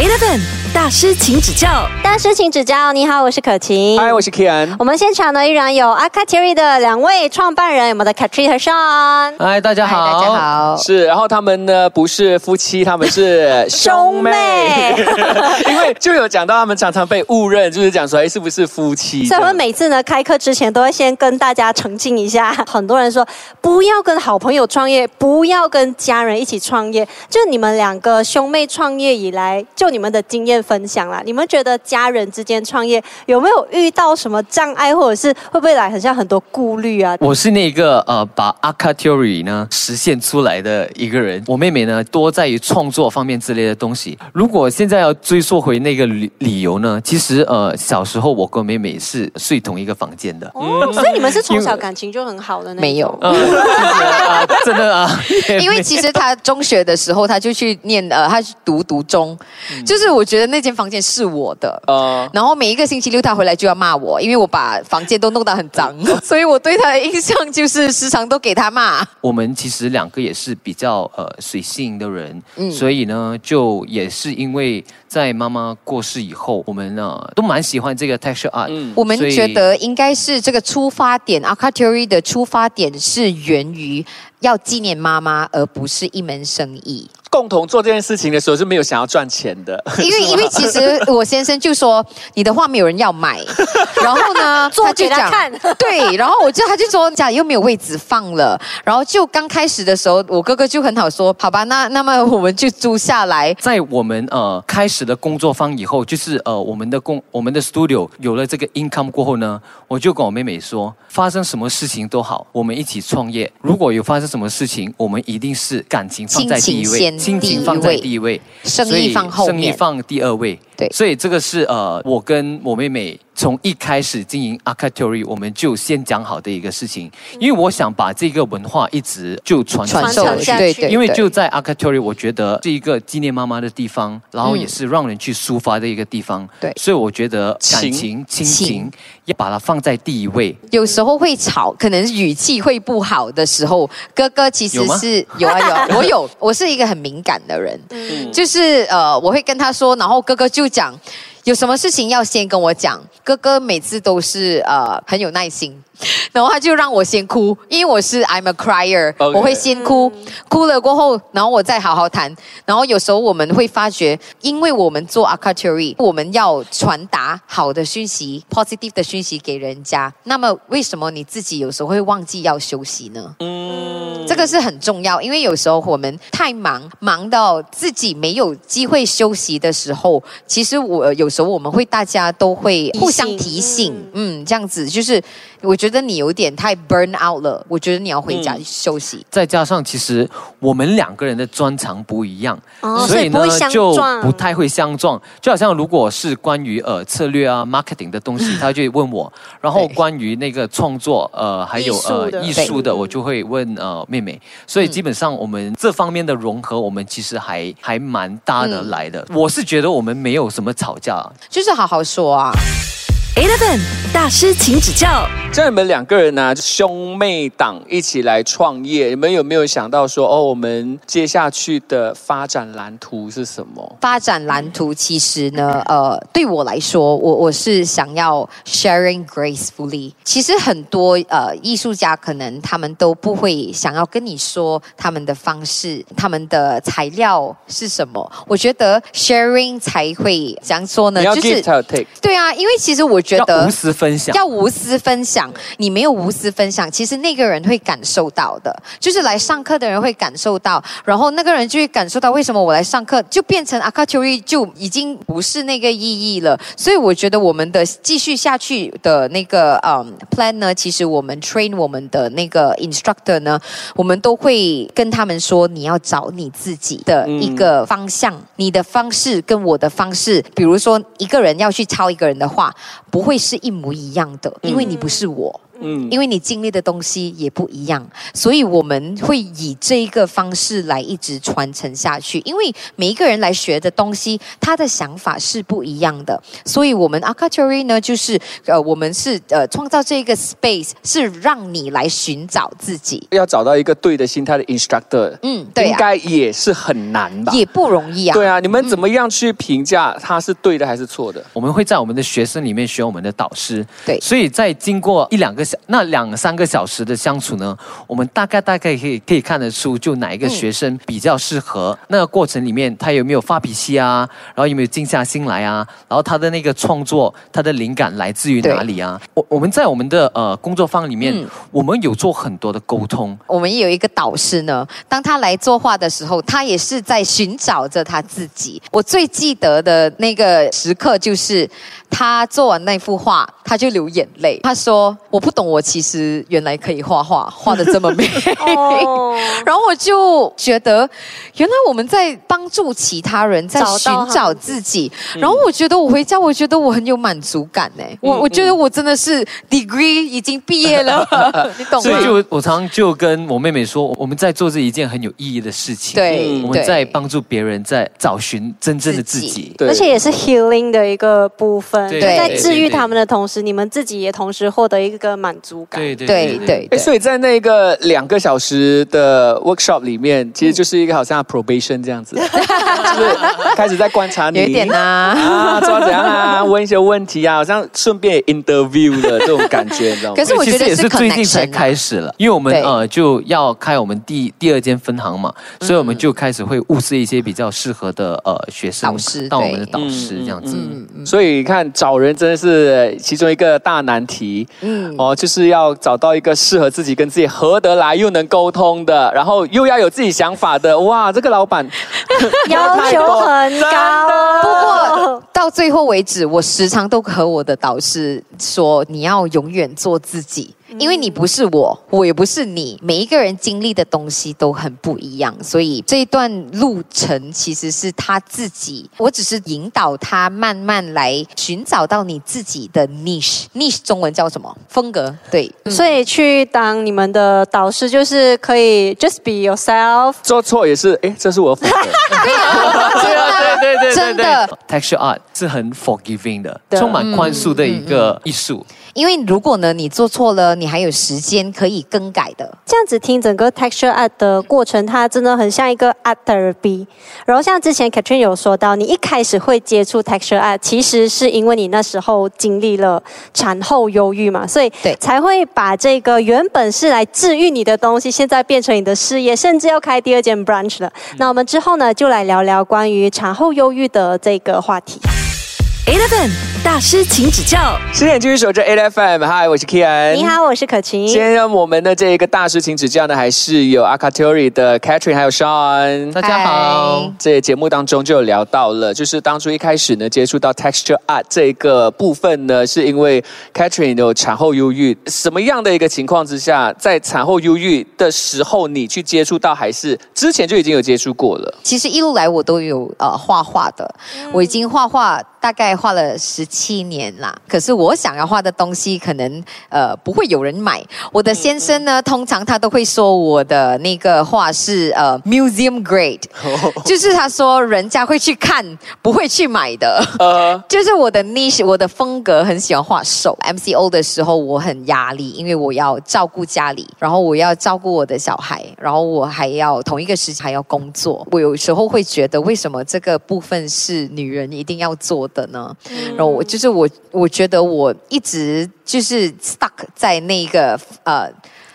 Eleven 大师，请指教。大师请指教。你好，我是可晴。嗨，我是 Kian。我们现场呢依然有阿卡 Terry 的两位创办人，我们的 Katrin 和 Sean。嗨，大家好，大家好。是，然后他们呢不是夫妻，他们是 兄妹。因为就有讲到他们常常被误认，就是讲说哎是不是夫妻？所以我们每次呢开课之前都会先跟大家澄清一下。很多人说不要跟好朋友创业，不要跟家人一起创业。就你们两个兄妹创业以来，就你们的经验分享啦。你们觉得家人之间创业有没有遇到什么障碍，或者是会不会来很像很多顾虑啊？我是那个呃把 a k a t o r y 呢实现出来的一个人。我妹妹呢多在于创作方面之类的东西。如果现在要追溯回那个理理由呢，其实呃小时候我跟妹妹是睡同一个房间的。哦，所以你们是从小感情就很好的那没有，真的啊。因为其实他中学的时候他就去念呃，他读读中，就是我觉得那间房间是我的。呃，然后每一个星期六他回来就要骂我，因为我把房间都弄得很脏，所以我对他的印象就是时常都给他骂。我们其实两个也是比较呃随性的人，所以呢，就也是因为在妈妈过世以后，我们呢都蛮喜欢这个 texture art。嗯，我们觉得应该是这个出发点 a r c a t u r y 的出发点是源于要纪念妈妈，而不是一门生意。共同做这件事情的时候是没有想要赚钱的，因为因为其实我先生就说你的画没有人要买，然后呢 他就讲 对，然后我就他就说家里又没有位置放了，然后就刚开始的时候我哥哥就很好说好吧那那么我们就租下来，在我们呃开始的工作坊以后，就是呃我们的工我们的 studio 有了这个 income 过后呢，我就跟我妹妹说发生什么事情都好，我们一起创业，如果有发生什么事情，我们一定是感情放在第一位。心情放在第一位，生意放后面，生意放第二位。对，所以这个是呃，我跟我妹妹从一开始经营 a r c a t o r y 我们就先讲好的一个事情，因为我想把这个文化一直就传传授下去。因为就在 a r c a t o r y 我觉得是一个纪念妈妈的地方，然后也是让人去抒发的一个地方。对，所以我觉得感情亲情要把它放在第一位。有时候会吵，可能语气会不好的时候，哥哥其实是有啊有啊，我有，我是一个很敏感的人，就是呃，我会跟他说，然后哥哥就。讲有什么事情要先跟我讲，哥哥每次都是呃很有耐心。然后他就让我先哭，因为我是 I'm a crier，我会先哭，哭了过后，然后我再好好谈。然后有时候我们会发觉，因为我们做 a c a t u r y 我们要传达好的讯息，positive 的讯息给人家。那么为什么你自己有时候会忘记要休息呢？嗯，这个是很重要，因为有时候我们太忙，忙到自己没有机会休息的时候，其实我有时候我们会大家都会互相提醒，嗯，这样子就是我。觉得你有点太 burn out 了，我觉得你要回家休息。再加上，其实我们两个人的专长不一样，所以呢就不太会相撞。就好像如果是关于呃策略啊 marketing 的东西，他就问我；然后关于那个创作呃还有呃艺术的，我就会问呃妹妹。所以基本上我们这方面的融合，我们其实还还蛮搭得来的。我是觉得我们没有什么吵架，就是好好说啊。Eleven 大师，请指教。像你们两个人呢，兄妹党一起来创业，你们有没有想到说，哦，我们接下去的发展蓝图是什么？发展蓝图其实呢，呃，对我来说，我我是想要 sharing gracefully。其实很多呃艺术家可能他们都不会想要跟你说他们的方式，他们的材料是什么。我觉得 sharing 才会怎样说呢？就是 take。对啊，因为其实我。觉得无私分享，要无私分享。你没有无私分享，其实那个人会感受到的，就是来上课的人会感受到，然后那个人就会感受到为什么我来上课，就变成阿卡丘瑞就已经不是那个意义了。所以我觉得我们的继续下去的那个嗯 plan 呢，其实我们 train 我们的那个 instructor 呢，我们都会跟他们说，你要找你自己的一个方向，你的方式跟我的方式，比如说一个人要去抄一个人的话。不会是一模一样的，因为你不是我。嗯，因为你经历的东西也不一样，所以我们会以这一个方式来一直传承下去。因为每一个人来学的东西，他的想法是不一样的，所以我们 a k a t o r i 呢，就是呃，我们是呃，创造这一个 space 是让你来寻找自己，要找到一个对的心态的 instructor，嗯，对，应该也是很难吧？也不容易啊。对啊，你们怎么样去评价他是对的还是错的？我们会在我们的学生里面选我们的导师，对，所以在经过一两个小那两三个小时的相处呢，我们大概大概可以可以看得出，就哪一个学生比较适合。那个过程里面，他有没有发脾气啊？然后有没有静下心来啊？然后他的那个创作，他的灵感来自于哪里啊？我我们在我们的呃工作坊里面，我们有做很多的沟通。我们有一个导师呢，当他来作画的时候，他也是在寻找着他自己。我最记得的那个时刻就是。他做完那幅画，他就流眼泪。他说：“我不懂，我其实原来可以画画，画的这么美。” 然后我就觉得，原来我们在帮助其他人，在寻找自己。然后我觉得我回家，我觉得我很有满足感呢。我我觉得我真的是 degree 已经毕业了，你懂吗？所以就我常常就跟我妹妹说，我们在做这一件很有意义的事情。对，我们在帮助别人，在找寻真正的自己。对，而且也是 healing 的一个部分。对，在治愈他们的同时，你们自己也同时获得一个满足感。对对对对。所以在那个两个小时的 workshop 里面，其实就是一个好像 probation 这样子，就是开始在观察你，有点啊，啊，怎样啊，问一些问题啊，好像顺便 interview 的这种感觉，你知道吗？可是我觉得也是最近才开始了，因为我们呃就要开我们第第二间分行嘛，所以我们就开始会物色一些比较适合的呃学生导师当我们的导师这样子。所以看。找人真的是其中一个大难题，嗯，哦，就是要找到一个适合自己、跟自己合得来又能沟通的，然后又要有自己想法的。哇，这个老板 要求很高。不过到最后为止，我时常都和我的导师说：“你要永远做自己。”因为你不是我，我也不是你，每一个人经历的东西都很不一样，所以这一段路程其实是他自己，我只是引导他慢慢来寻找到你自己的 niche，niche 中文叫什么？风格？对，所以去当你们的导师，就是可以 just be yourself，做错也是，哎，这是我风格。对啊，对对对真的，texture art 是很 forgiving 的，充满宽恕的一个艺术。因为如果呢，你做错了，你还有时间可以更改的。这样子听整个 texture art 的过程，它真的很像一个 art therapy。然后像之前 Katrin 有说到，你一开始会接触 texture art，其实是因为你那时候经历了产后忧郁嘛，所以对才会把这个原本是来治愈你的东西，现在变成你的事业，甚至要开第二间 branch 了。那我们之后呢，就来聊聊关于产后忧郁的这个话题。Eleven 大师，请指教。十点继续守着 A F M，嗨，我是 Kian。你好，我是可晴。今天我们的这一个大师，请指教呢，还是有 a k a t o r i 的 Catherine 还有 Sean。大家好。这节目当中就有聊到了，就是当初一开始呢，接触到 Texture Art 这个部分呢，是因为 Catherine 有产后忧郁。什么样的一个情况之下，在产后忧郁的时候，你去接触到，还是之前就已经有接触过了？其实一路来我都有呃画画的，我已经画画。大概画了十七年啦，可是我想要画的东西可能呃不会有人买。我的先生呢，通常他都会说我的那个画是呃 museum grade，就是他说人家会去看，不会去买的。呃，就是我的 niche，我的风格很喜欢画手。MCO 的时候我很压力，因为我要照顾家里，然后我要照顾我的小孩，然后我还要同一个时间还要工作。我有时候会觉得，为什么这个部分是女人一定要做？的呢，然后我就是我，我觉得我一直就是 stuck 在那个呃。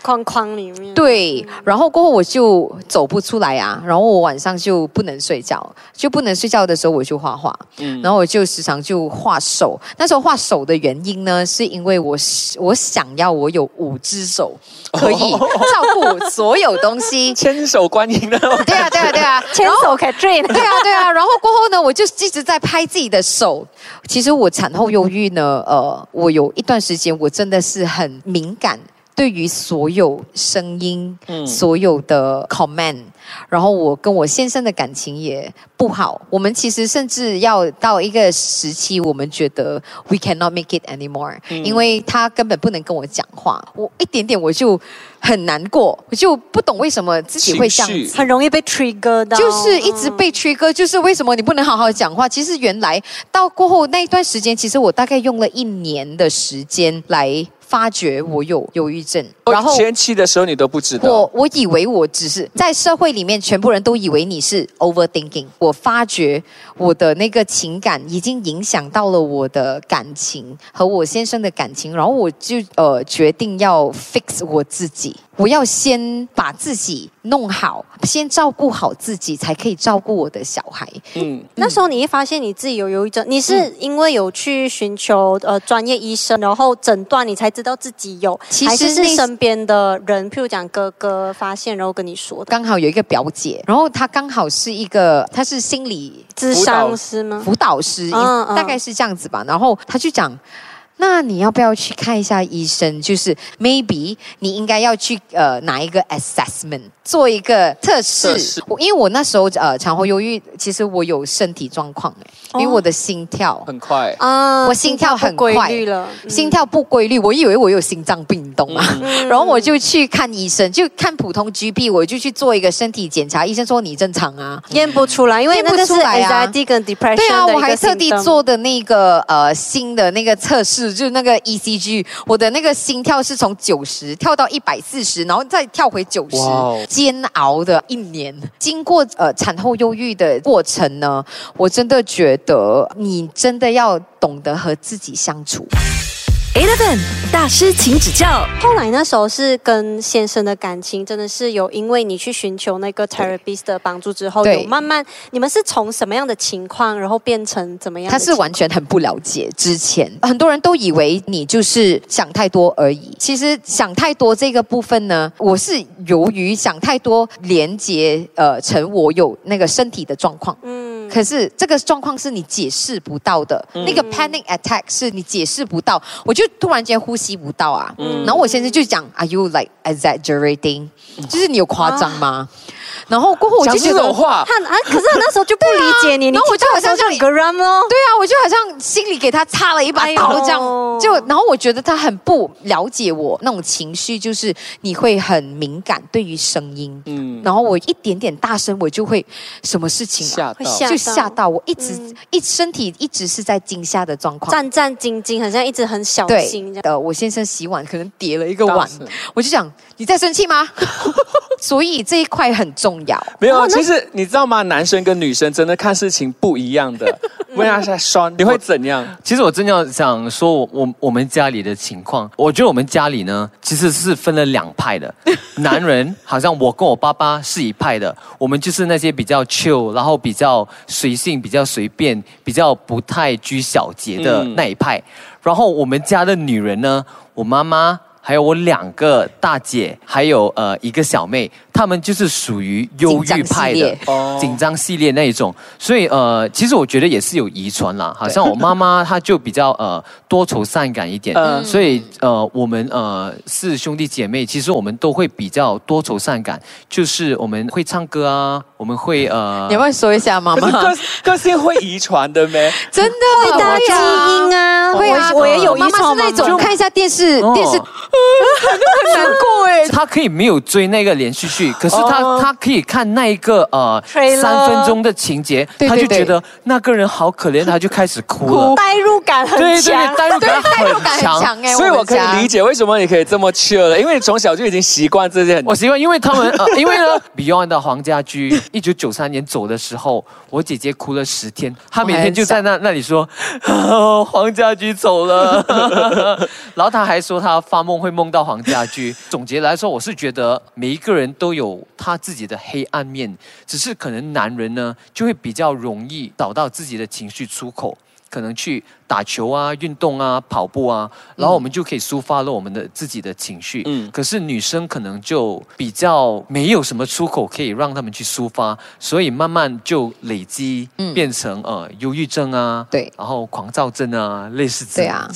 框框里面对，然后过后我就走不出来啊，然后我晚上就不能睡觉，就不能睡觉的时候我就画画，嗯，然后我就时常就画手。那时候画手的原因呢，是因为我我想要我有五只手，可以照顾所有东西，千手观音的。对啊，对啊，对啊，千手可以追。对啊，对啊。然后过后呢，我就一直在拍自己的手。其实我产后忧郁呢，呃，我有一段时间我真的是很敏感。对于所有声音，所有的 comment，然后我跟我先生的感情也不好。我们其实甚至要到一个时期，我们觉得 we cannot make it anymore，因为他根本不能跟我讲话，我一点点我就很难过，我就不懂为什么自己会这样子，很容易被 trigger 到，就是一直被 trigger，就是为什么你不能好好讲话？其实原来到过后那一段时间，其实我大概用了一年的时间来。发觉我有忧郁症，然后前期的时候你都不知道。我我以为我只是在社会里面，全部人都以为你是 overthinking。我发觉我的那个情感已经影响到了我的感情和我先生的感情，然后我就呃决定要 fix 我自己。我要先把自己弄好，先照顾好自己，才可以照顾我的小孩。嗯，那时候你一发现你自己有忧郁症，你是因为有去寻求呃专业医生，然后诊断，你才知道自己有，其实是身边的人，譬如讲哥哥发现，然后跟你说。刚好有一个表姐，然后她刚好是一个，她是心理咨商师吗？辅导师，大概是这样子吧。然后她就讲。那你要不要去看一下医生？就是 maybe 你应该要去呃拿一个 assessment 做一个测试。我因为我那时候呃产后忧郁，其实我有身体状况哎，因为我的心跳。很快。啊，我心跳很规律了，心跳不规律，我以为我有心脏病，你懂吗？然后我就去看医生，就看普通 GP，我就去做一个身体检查，医生说你正常啊，验不出来，因为那个是 anxiety 跟 depression 对啊，我还特地做的那个呃新的那个测试。就是那个 ECG，我的那个心跳是从九十跳到一百四十，然后再跳回九十，煎熬的一年。经过呃产后忧郁的过程呢，我真的觉得你真的要懂得和自己相处。Eleven 大师，请指教。后来那时候是跟先生的感情，真的是有因为你去寻求那个 therapist 的帮助之后，有慢慢，你们是从什么样的情况，然后变成怎么样？他是完全很不了解之前，很多人都以为你就是想太多而已。其实想太多这个部分呢，我是由于想太多连接呃成我有那个身体的状况。嗯。可是这个状况是你解释不到的，那个 panic attack 是你解释不到，我就突然间呼吸不到啊，然后我先生就讲，Are you like exaggerating？就是你有夸张吗？然后过后我就觉得，他啊，可是他那时候就不理解你，然后我就好像像个人哦，对啊，我就好像心里给他插了一把刀这样，就然后我觉得他很不了解我那种情绪，就是你会很敏感对于声音，嗯，然后我一点点大声，我就会什么事情吓到，就吓到我，一直一身体一直是在惊吓的状况，战战兢兢，好像一直很小心。呃，我先生洗碗可能叠了一个碗，我就想你在生气吗？所以这一块很重要。没有，其实你知道吗？男生跟女生真的看事情不一样的。问一下双，你会怎样？其实我真要想说，我我我们家里的情况，我觉得我们家里呢，其实是分了两派的。男人好像我跟我爸爸是一派的，我们就是那些比较 chill，然后比较随性、比较随便、比较不太拘小节的那一派。然后我们家的女人呢，我妈妈。还有我两个大姐，还有呃一个小妹，她们就是属于忧郁派的紧张系列那一种，所以呃其实我觉得也是有遗传啦。好像我妈妈她就比较呃多愁善感一点，所以呃我们呃是兄弟姐妹，其实我们都会比较多愁善感，就是我们会唱歌啊，我们会呃，你会说一下妈妈？个个性会遗传的咩？真的会的基因啊，会啊，我也有遗传那种看一下电视电视。很难过哎，他可以没有追那个连续剧，可是他他可以看那一个呃三分钟的情节，他就觉得那个人好可怜，他就开始哭了，代入感很强，代入感很强哎，所以我可以理解为什么你可以这么 chill 了，因为从小就已经习惯这些。我习惯，因为他们呃，因为呢，Beyond 的黄家驹一九九三年走的时候，我姐姐哭了十天，她每天就在那那里说黄家驹走了，然后他还说他发梦。会梦到黄家驹。总结来说，我是觉得每一个人都有他自己的黑暗面，只是可能男人呢就会比较容易找到自己的情绪出口，可能去打球啊、运动啊、跑步啊，然后我们就可以抒发了我们的自己的情绪。嗯，可是女生可能就比较没有什么出口可以让他们去抒发，所以慢慢就累积变成呃忧郁症啊，对，然后狂躁症啊，类似这样。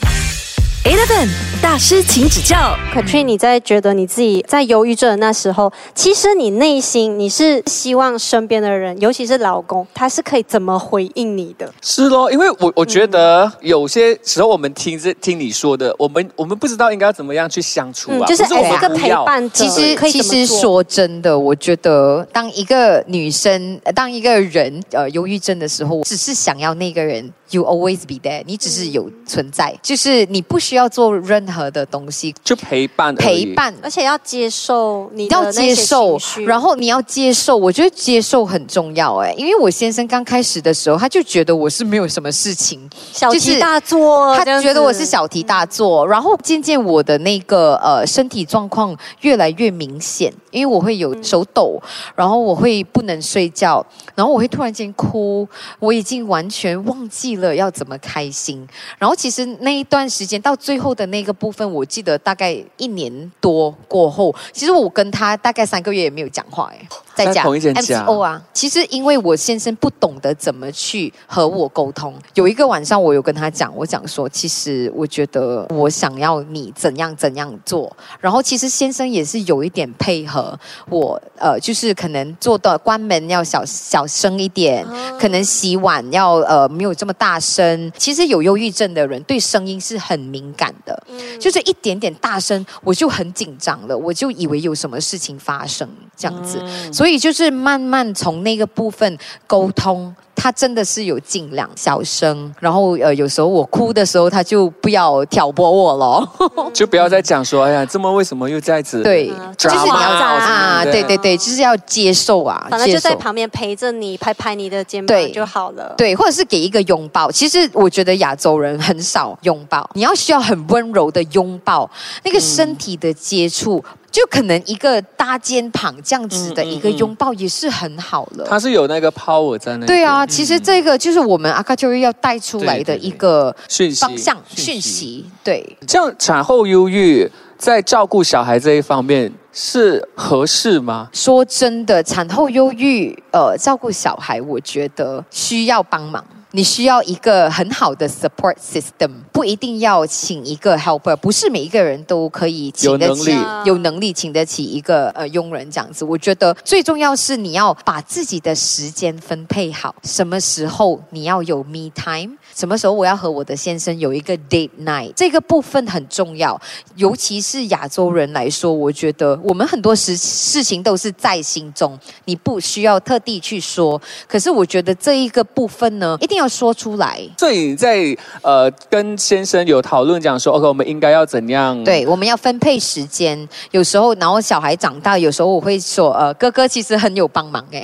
Eleven 大师，请指教。Katrin，你在觉得你自己在忧郁症的那时候，其实你内心你是希望身边的人，尤其是老公，他是可以怎么回应你的？是咯，因为我我觉得有些时候我们听着听你说的，我们我们不知道应该要怎么样去相处啊，就是一个陪伴者。其实其实说真的，我觉得当一个女生，当一个人呃忧郁症的时候，只是想要那个人。You always be there，你只是有存在，就是你不需要做任何的东西，就陪伴陪伴，而且要接受你要接受，然后你要接受，我觉得接受很重要哎，因为我先生刚开始的时候，他就觉得我是没有什么事情，小题大做，他觉得我是小题大做，然后渐渐我的那个呃身体状况越来越明显，因为我会有手抖，然后我会不能睡觉，然后我会突然间哭，我已经完全忘记。了要怎么开心？然后其实那一段时间到最后的那个部分，我记得大概一年多过后，其实我跟他大概三个月也没有讲话哎。在讲 MCO 啊，其实因为我先生不懂得怎么去和我沟通。有一个晚上，我有跟他讲，我讲说，其实我觉得我想要你怎样怎样做。然后其实先生也是有一点配合我，呃，就是可能做到关门要小小声一点，可能洗碗要呃没有这么大声。其实有忧郁症的人对声音是很敏感的，就是一点点大声我就很紧张了，我就以为有什么事情发生这样子，所以。所以就是慢慢从那个部分沟通，他真的是有尽量小声，然后呃有时候我哭的时候，他就不要挑拨我了，就不要再讲说哎呀，这么为什么又这样子？对，就是你要啊，对对对，就是要接受啊，反正就在旁边陪着你，拍拍你的肩膀就好了。对，或者是给一个拥抱。其实我觉得亚洲人很少拥抱，你要需要很温柔的拥抱，那个身体的接触。就可能一个搭肩膀这样子的一个拥抱也是很好了。它是有那个 power 在那。对啊，其实这个就是我们阿卡丘要带出来的一个讯息方向讯息。对，这样产后忧郁在照顾小孩这一方面是合适吗？说真的，产后忧郁呃照顾小孩，我觉得需要帮忙。你需要一个很好的 support system，不一定要请一个 helper，不是每一个人都可以请得起，有能力请得起一个呃佣人这样子。我觉得最重要是你要把自己的时间分配好，什么时候你要有 me time，什么时候我要和我的先生有一个 date night，这个部分很重要。尤其是亚洲人来说，我觉得我们很多事事情都是在心中，你不需要特地去说。可是我觉得这一个部分呢，一定。要说出来，所以在呃跟先生有讨论讲说，OK，我们应该要怎样？对，我们要分配时间。有时候，然后小孩长大，有时候我会说，呃，哥哥其实很有帮忙哎，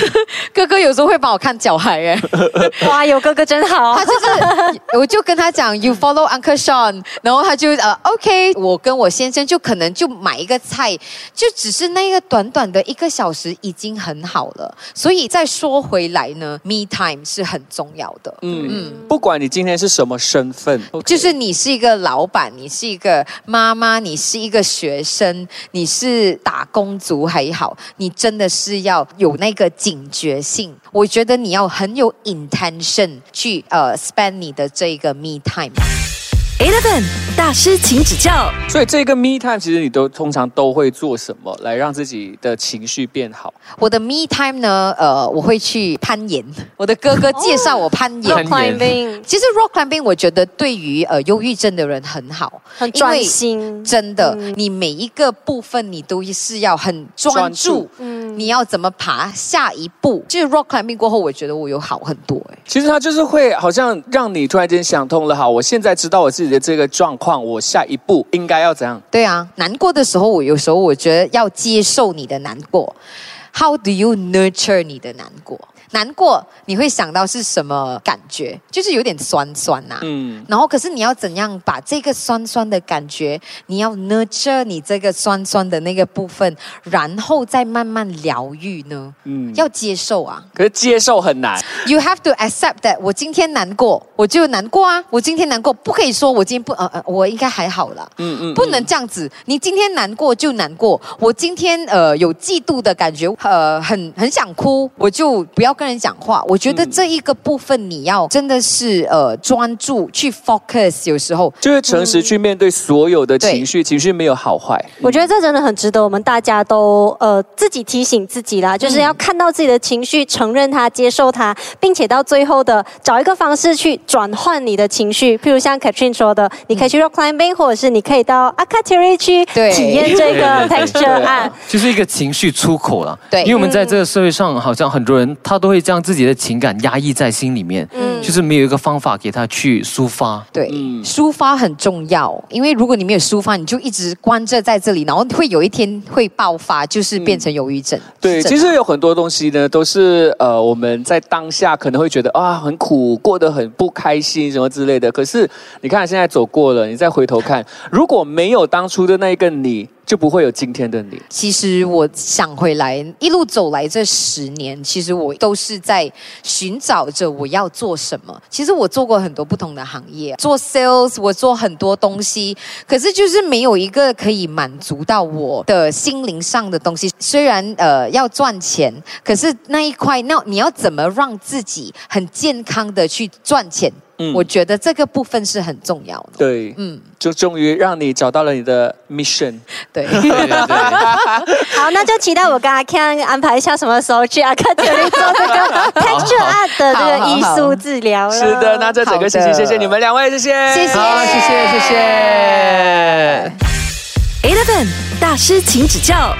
哥哥有时候会帮我看小孩哎，哇，有哥哥真好。他就是，我就跟他讲，You follow Uncle Sean，然后他就呃，OK，我跟我先生就可能就买一个菜，就只是那个短短的一个小时已经很好了。所以再说回来呢，Me time 是很重。重要的，嗯嗯，不管你今天是什么身份，就是你是一个老板，你是一个妈妈，你是一个学生，你是打工族还好，你真的是要有那个警觉性。我觉得你要很有 intention 去呃 spend 你的这个 me time。Eleven 大师，请指教。所以这个 me time 其实你都通常都会做什么来让自己的情绪变好？我的 me time 呢？呃，我会去攀岩。我的哥哥介绍我攀岩。Rock climbing。其实 rock climbing 我觉得对于呃忧郁症的人很好，很专心。真的，你每一个部分你都是要很专注。嗯。你要怎么爬下一步？就是 rock climbing 过后，我觉得我有好很多。哎，其实他就是会好像让你突然间想通了。好，我现在知道我自己。的这个状况，我下一步应该要怎样？对啊，难过的时候，我有时候我觉得要接受你的难过。How do you nurture 你的难过？难过，你会想到是什么感觉？就是有点酸酸呐。嗯。然后，可是你要怎样把这个酸酸的感觉，你要 nurture 你这个酸酸的那个部分，然后再慢慢疗愈呢？嗯。要接受啊。可是接受很难。You have to accept that 我今天难过，我就难过啊。我今天难过，不可以说我今天不呃呃，我应该还好了。嗯嗯。不能这样子，你今天难过就难过。我今天呃有嫉妒的感觉，呃很很想哭，我就不要。跟人讲话，我觉得这一个部分你要真的是呃专注去 focus，有时候。就是诚实去面对所有的情绪，情绪没有好坏。我觉得这真的很值得我们大家都呃自己提醒自己啦，就是要看到自己的情绪，承认它，接受它，并且到最后的找一个方式去转换你的情绪。譬如像 Katrin 说的，你可以去 rock climbing，或者是你可以到 a k a t e r i 去体验这个 texture 啊，就是一个情绪出口了。对，因为我们在这个社会上，好像很多人他都会将自己的情感压抑在心里面，嗯，就是没有一个方法给他去抒发。对，抒发很重要，因为如果你没有抒发，你就一直关着在这里，然后会有一天会爆发，就是变成忧郁症。对，其实有很多东西呢，都是呃我们在当下可能会觉得啊很苦，过得很不开心什么之类的。可是你看现在走过了，你再回头看，如果没有当初的那一个你。就不会有今天的你。其实我想回来，一路走来这十年，其实我都是在寻找着我要做什么。其实我做过很多不同的行业，做 sales，我做很多东西，可是就是没有一个可以满足到我的心灵上的东西。虽然呃要赚钱，可是那一块，那你要怎么让自己很健康的去赚钱？嗯，我觉得这个部分是很重要的。对，嗯，就终于让你找到了你的 mission。对，好，那就期待我跟阿 Ken 安排一下什么时候去阿 Ken 这里做这个 texture art 的这个艺术治疗是的，那这整个星期谢谢你们两位，谢谢，谢谢，谢谢，谢谢。Eleven 大师，请指教。